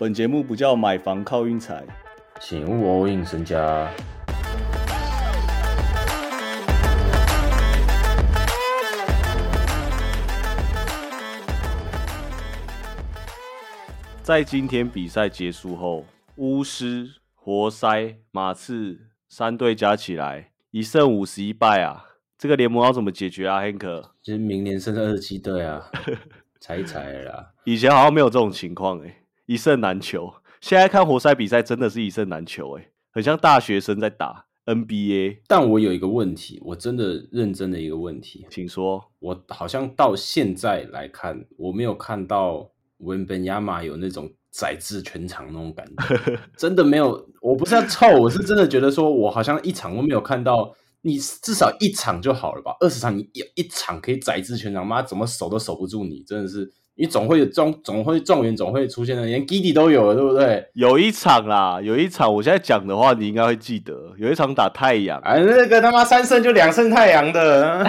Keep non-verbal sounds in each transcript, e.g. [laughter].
本节目不叫买房靠运财，请勿 all in 身家。在今天比赛结束后，巫师、活塞、马刺三队加起来一胜五十一败啊！这个联盟要怎么解决啊，Hank？其实明年剩下二十七队啊，[laughs] 踩一猜啦。以前好像没有这种情况哎、一胜难求。现在看活塞比赛真的是一胜难求哎、很像大学生在打 NBA。但我有一个问题，我真的认真的一个问题，请说，我好像到现在来看，我没有看到文本亚马有那种宰制全场那种感觉，[laughs] 真的没有。我不是要臭，我是真的觉得说，我好像一场都没有看到。你至少一场就好了吧？二十场你一一场可以宰制全场，妈怎么守都守不住你，真的是。你总会有状，总会状元总会出现的，连 Giddy 都有了，对不对？有一场啦，有一场，我现在讲的话你应该会记得，有一场打太阳，哎，那个他妈三胜就两胜太阳的，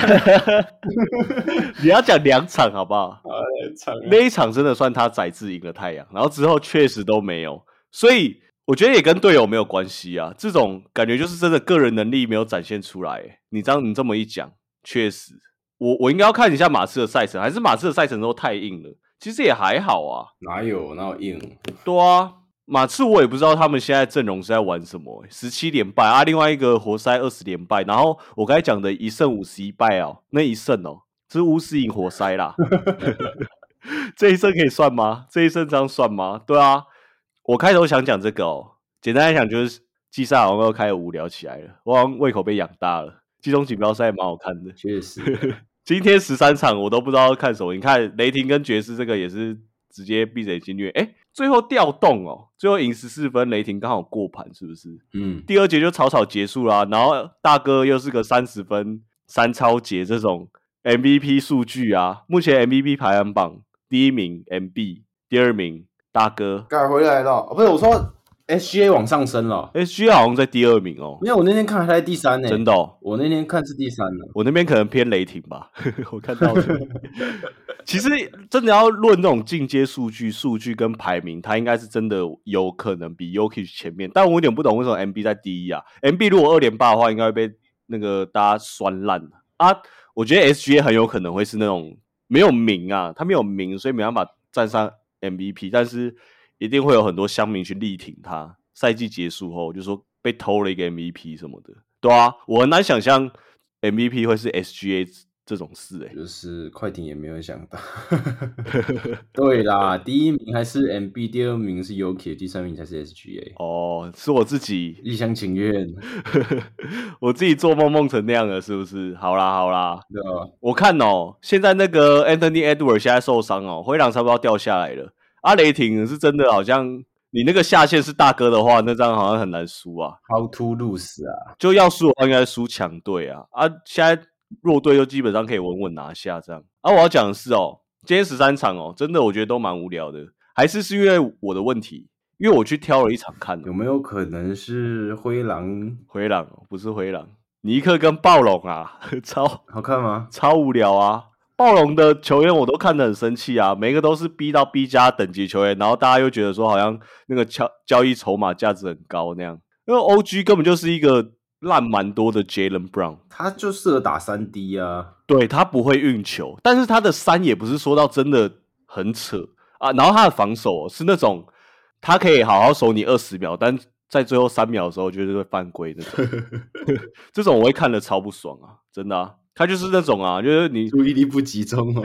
[laughs] 你要讲两场好不好？[laughs] 啊场那一场真的算他宰制赢了太阳，然后之后确实都没有，所以我觉得也跟队友没有关系啊。这种感觉就是真的个人能力没有展现出来欸。你这样你这么一讲，确实，我我应该要看一下马刺的赛程，还是马刺的赛程都太硬了？其实也还好啊。哪有哪有硬？对啊，马刺我也不知道他们现在阵容是在玩什么、欸，十七连败啊，另外一个活塞二十连败，然后我刚才讲的一胜五十一败哦，那一胜哦是巫师赢活塞啦，[laughs] 这一胜可以算吗？这一胜这样算吗？对啊，我开头想讲这个哦，简单来讲就是季赛好像又开始无聊起来了，我好像胃口被养大了。季中锦标赛蛮好看的，确实，[laughs] 今天十三场我都不知道要看什么。你看雷霆跟爵士这个也是直接闭着眼睛虐，哎，最后调动哦，最后赢十四分，雷霆刚好过盘，是不是？嗯，第二节就草草结束啦、然后大哥又是个三十分三超节这种 MVP 数据啊，目前 MVP 排行榜第一名 MB，第二名大哥改回来了，哦不是我说 SGA 往上升了，，SGA 好像在第二名哦，没有，我那天看还在第三呢，真的、哦。我那天看是第三呢。我那边可能偏雷霆吧，[laughs] 我看到的。[laughs] 其实真的要论那种进阶数据、数据跟排名，他应该是真的有可能比 Yoki 前面。但我有点不懂为什么 MB 在第一啊？MB 如果二连霸的话，应该会被那个大家酸烂啊。我觉得 SGA 很有可能会是那种没有名啊，他没有名，所以没办法站上 MVP，但是一定会有很多乡民去力挺他。赛季结束后，就说被偷了一个 MVP 什么的，对啊，我很难想象 MVP 会是 SGA 这种事诶、欸就是快艇也没有想到，[laughs] 对啦，第一名还是 MB，第二名是 Yuki，第三名才是 SGA，哦，是我自己，一厢情愿，[laughs] 我自己做梦梦成那样了，是不是？好啦好啦，对啊？我看哦，现在那个 Anthony Edwards 现在受伤哦，灰狼差不多要掉下来了。阿雷霆是真的好像你那个下线是大哥的话，那张好像很难输啊。How to lose 啊？就要输的话，应该输强队啊啊！现在弱队就基本上可以稳稳拿下这样。啊，我要讲的是哦，今天十三场哦，真的我觉得都蛮无聊的，还是是因为我的问题，因为我去挑了一场看有没有可能是灰狼灰狼哦，不是灰狼，尼克跟暴龙啊，[laughs] 超好看吗？超无聊啊！暴龙的球员我都看得很生气啊，每一个都是 B 到 B 加等级球员，然后大家又觉得说好像那个交交易筹码价值很高那样，因为 OG 根本就是一个烂蛮多的 Jalen Brown，他就适合打三 D 啊，对他不会运球，但是他的三也不是说到真的很扯啊，然后他的防守、哦、是那种他可以好好守你二十秒，但在最后三秒的时候就是会犯规那种，[laughs] 这种我会看得超不爽啊，真的啊，他就是那种啊，就是你注意力不集中哦。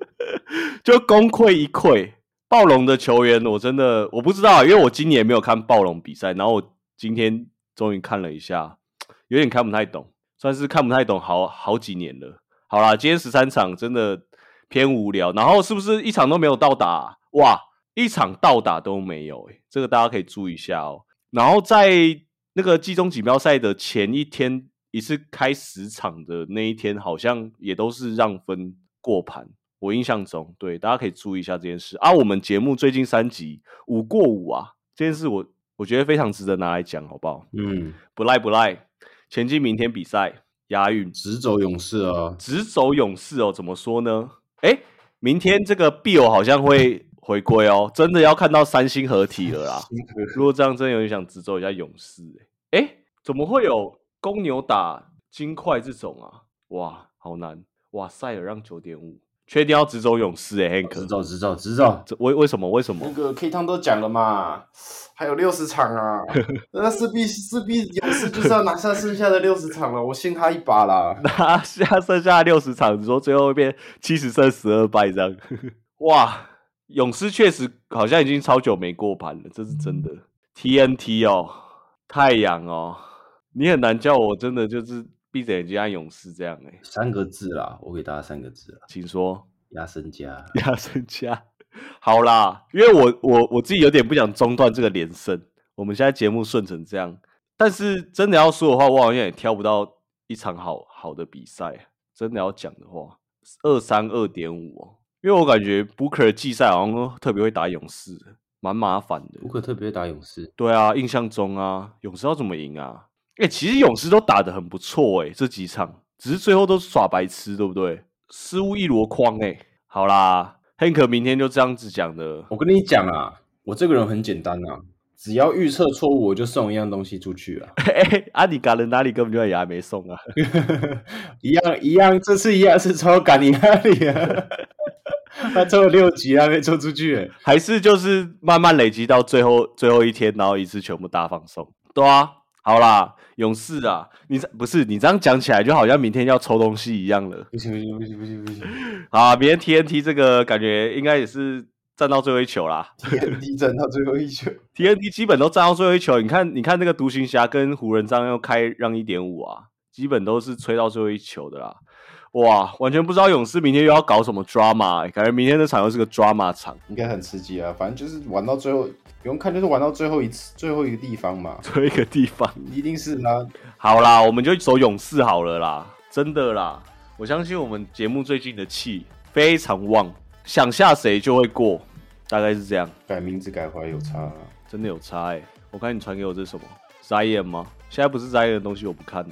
[laughs] 就功亏一篑。暴龙的球员，我真的我不知道啊，因为我今年没有看暴龙比赛，然后我今天终于看了一下，有点看不太懂，算是看不太懂好好几年了。好啦，今天十三场真的偏无聊，然后是不是一场都没有到达啊、哇，一场到达都没有、欸，这个大家可以注意一下哦。然后在那个季中锦标赛的前一天，一次开十场的那一天，好像也都是让分过盘。我印象中，对大家可以注意一下这件事啊。我们节目最近三集五过五啊，这件事我我觉得非常值得拿来讲，好不好？嗯，不赖不赖，前进明天比赛押韵，直走勇士哦，直走勇士哦，怎么说呢？哎，明天这个 Bill 好像会 [laughs] 回归哦，真的要看到三星合体了啦。[laughs] 如果这样，真的有点想直走一下勇士、欸。哎、怎么会有公牛打金块这种啊？哇，好难！哇，塞尔让九点五，确定要直走勇士哎、欸、，Hank，直走直走直走。这为为什么？为什么那？个 K 汤都讲了嘛，还有六十场啊，[laughs] 那势必势必勇士就是要拿下剩下的六十场了，我信他一把啦。[laughs] 拿下剩下六十场，你说最后会变七十胜十二败这样？[laughs] 哇，勇士确实好像已经超久没过盘了，这是真的。TNT 哦，太阳哦，你很难叫我真的就是闭着眼睛按勇士这样哎、三个字啦，我给大家三个字啦，请说。压身家。压身家。好啦，因为我我我自己有点不想中断这个连胜，我们现在节目顺成这样，但是真的要说的话，我好像也挑不到一场好好的比赛。真的要讲的话，二三二点五哦，因为我感觉 Booker 季赛好像都特别会打勇士，蛮麻烦的 Booker 特别会打勇士，对啊，印象中啊，勇士要怎么赢啊？哎、其实勇士都打得很不错哎、这几场只是最后都耍白痴，对不对？失误一箩筐哎。好啦，Hank 明天就这样子讲的，我跟你讲啊，我这个人很简单啊，只要预测错误，我就送一样东西出去啊，哎、阿迪嘎人哪里根本就也还没送啊？[laughs] 一样一样，这次一样是抽赶你那里啊，他抽了六集还没抽出去欸，还是就是慢慢累积到最后最后一天，然后一次全部大放送？对啊，好啦，勇士啊，你这不是你这样讲起来，就好像明天要抽东西一样了。不行不行不行不行不行，[laughs] 好啊，明天 TNT 这个感觉应该也是站到最后一球啦。对，T [laughs] 站到最后一球，TNT 基本都站到最后一球，你看，你看那个独行侠跟湖人这样又开让一点五啊，基本都是吹到最后一球的啦。哇，完全不知道勇士明天又要搞什么 drama，、欸、感觉明天这场又是个 drama 场，应该很刺激啊，反正就是玩到最后，不用看就是玩到最后一次最后一个地方嘛，最后一个地方。一定是啊，好啦，我们就走勇士好了啦，真的啦，我相信我们节目最近的气非常旺，想下谁就会过，大概是这样，改名字改回来有差、啊，真的有差哎、我看你传给我这是什么？Zion 吗？现在不是 Zion 的东西我不看了。